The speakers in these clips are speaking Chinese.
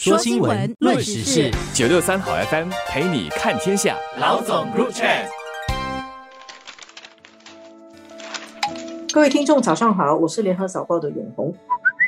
说新闻，论时事，九六三好 FM 陪你看天下。老总 Group Chat，各位听众早上好，我是联合早报的永红。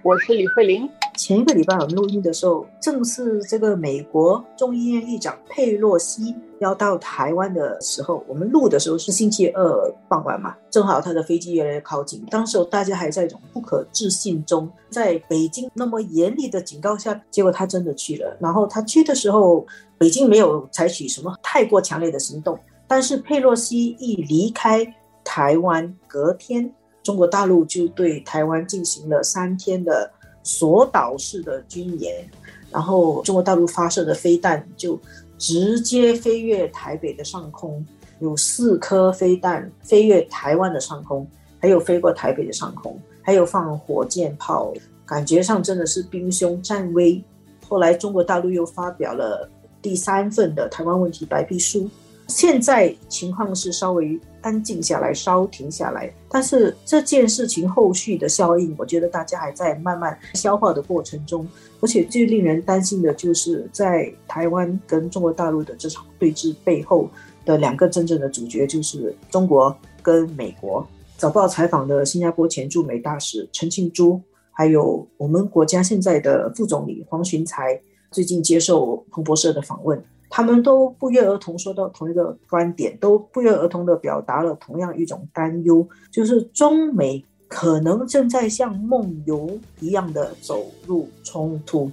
我是李慧玲。前一个礼拜我们录音的时候，正是这个美国众议院议长佩洛西要到台湾的时候。我们录的时候是星期二傍晚嘛，正好他的飞机越来越靠近。当时大家还在一种不可置信中，在北京那么严厉的警告下，结果他真的去了。然后他去的时候，北京没有采取什么太过强烈的行动，但是佩洛西一离开台湾，隔天。中国大陆就对台湾进行了三天的锁岛式的军演，然后中国大陆发射的飞弹就直接飞越台北的上空，有四颗飞弹飞越台湾的上空，还有飞过台北的上空，还有放火箭炮，感觉上真的是兵凶战危。后来中国大陆又发表了第三份的台湾问题白皮书。现在情况是稍微安静下来，稍停下来。但是这件事情后续的效应，我觉得大家还在慢慢消化的过程中。而且最令人担心的就是，在台湾跟中国大陆的这场对峙背后的两个真正的主角，就是中国跟美国。早报采访的新加坡前驻美大使陈庆珠，还有我们国家现在的副总理黄循才，最近接受彭博社的访问。他们都不约而同说到同一个观点，都不约而同地表达了同样一种担忧，就是中美可能正在像梦游一样的走入冲突。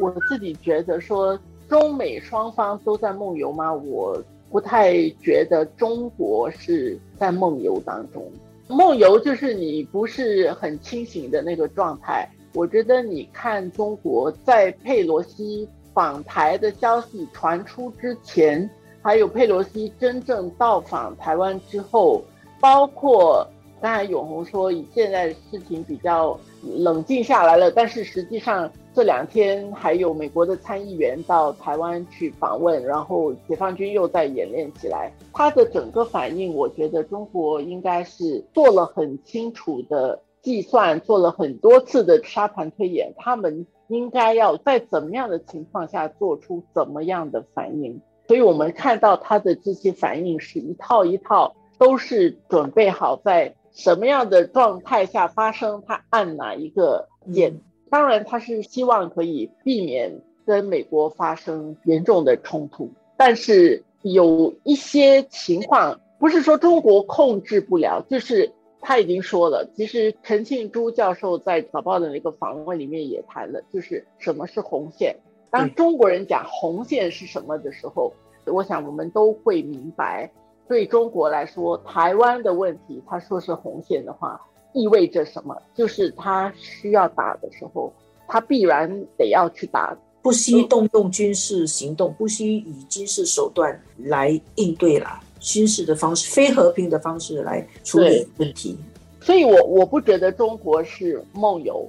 我自己觉得说中美双方都在梦游吗？我不太觉得中国是在梦游当中。梦游就是你不是很清醒的那个状态。我觉得你看中国在佩洛西。访台的消息传出之前，还有佩洛西真正到访台湾之后，包括刚才永红说，现在事情比较冷静下来了，但是实际上这两天还有美国的参议员到台湾去访问，然后解放军又在演练起来，他的整个反应，我觉得中国应该是做了很清楚的计算，做了很多次的沙盘推演，他们。应该要在怎么样的情况下做出怎么样的反应？所以我们看到他的这些反应是一套一套，都是准备好在什么样的状态下发生，他按哪一个键。当然，他是希望可以避免跟美国发生严重的冲突，但是有一些情况不是说中国控制不了，就是。他已经说了，其实陈庆珠教授在早报的那个访问里面也谈了，就是什么是红线。当中国人讲红线是什么的时候，我想我们都会明白，对中国来说，台湾的问题，他说是红线的话，意味着什么？就是他需要打的时候，他必然得要去打，不惜动用军事行动，不惜以军事手段来应对了。军事的方式，非和平的方式来处理问题，所以我我不觉得中国是梦游，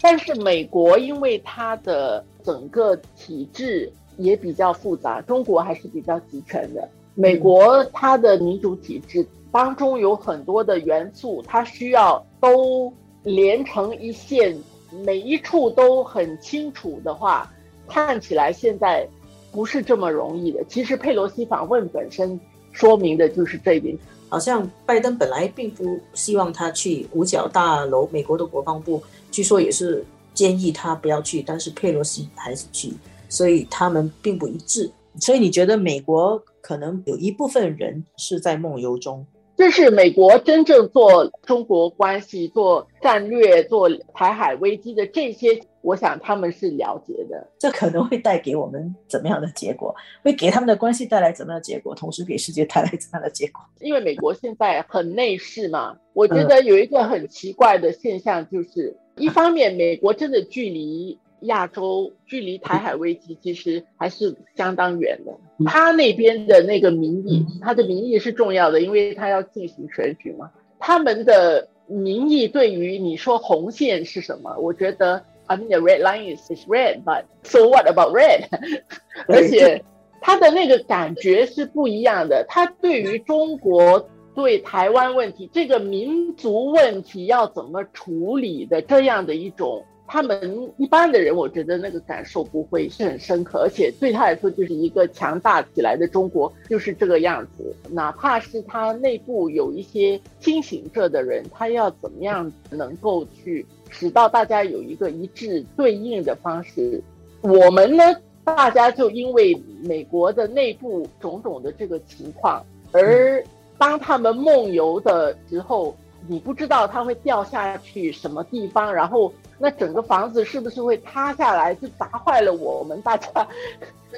但是美国因为它的整个体制也比较复杂，中国还是比较集权的。美国它的民主体制当中有很多的元素，它需要都连成一线，每一处都很清楚的话，看起来现在不是这么容易的。其实佩洛西访问本身。说明的就是这一点。好像拜登本来并不希望他去五角大楼，美国的国防部据说也是建议他不要去，但是佩洛西还是去，所以他们并不一致。所以你觉得美国可能有一部分人是在梦游中？这是美国真正做中国关系、做战略、做台海危机的这些，我想他们是了解的。这可能会带给我们怎么样的结果？会给他们的关系带来怎么样的结果？同时给世界带来怎么样的结果？因为美国现在很内势嘛，我觉得有一个很奇怪的现象，就是一方面美国真的距离。亚洲距离台海危机其实还是相当远的。他那边的那个民意，他的民意是重要的，因为他要进行选举嘛。他们的民意对于你说红线是什么？我觉得，I mean the red line is is red, but so what about red？而且他的那个感觉是不一样的。他对于中国对台湾问题这个民族问题要怎么处理的这样的一种。他们一般的人，我觉得那个感受不会是很深刻，而且对他来说，就是一个强大起来的中国就是这个样子。哪怕是他内部有一些清醒着的人，他要怎么样能够去使到大家有一个一致对应的方式？我们呢，大家就因为美国的内部种种的这个情况，而当他们梦游的时候。你不知道它会掉下去什么地方，然后那整个房子是不是会塌下来，就砸坏了我们大家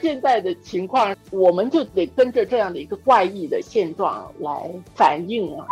现在的情况，我们就得跟着这样的一个怪异的现状来反应啊。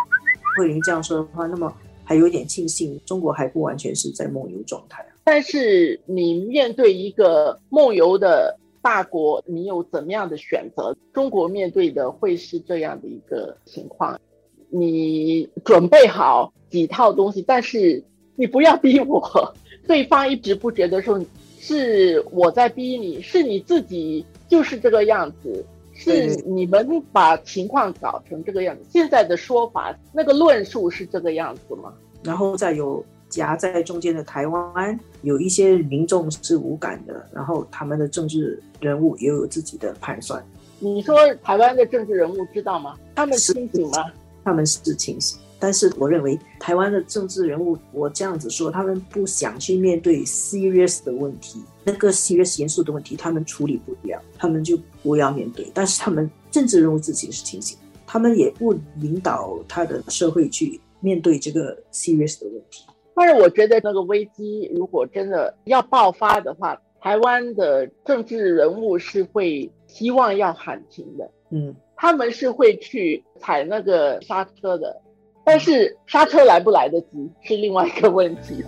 慧玲这样说的话，那么还有点庆幸，中国还不完全是在梦游状态。但是你面对一个梦游的大国，你有怎么样的选择？中国面对的会是这样的一个情况。你准备好几套东西，但是你不要逼我。对方一直不觉得说是我在逼你，是你自己就是这个样子，是你们把情况搞成这个样子。现在的说法，那个论述是这个样子吗？然后再有夹在中间的台湾，有一些民众是无感的，然后他们的政治人物也有自己的盘算。你说台湾的政治人物知道吗？他们清醒吗？他们是清醒，但是我认为台湾的政治人物，我这样子说，他们不想去面对 serious 的问题，那个 serious 严肃的问题，他们处理不了，他们就不要面对。但是他们政治人物自己是清醒，他们也不引导他的社会去面对这个 serious 的问题。但是我觉得那个危机如果真的要爆发的话，台湾的政治人物是会希望要喊停的。嗯。他们是会去踩那个刹车的，但是刹车来不来得及是另外一个问题。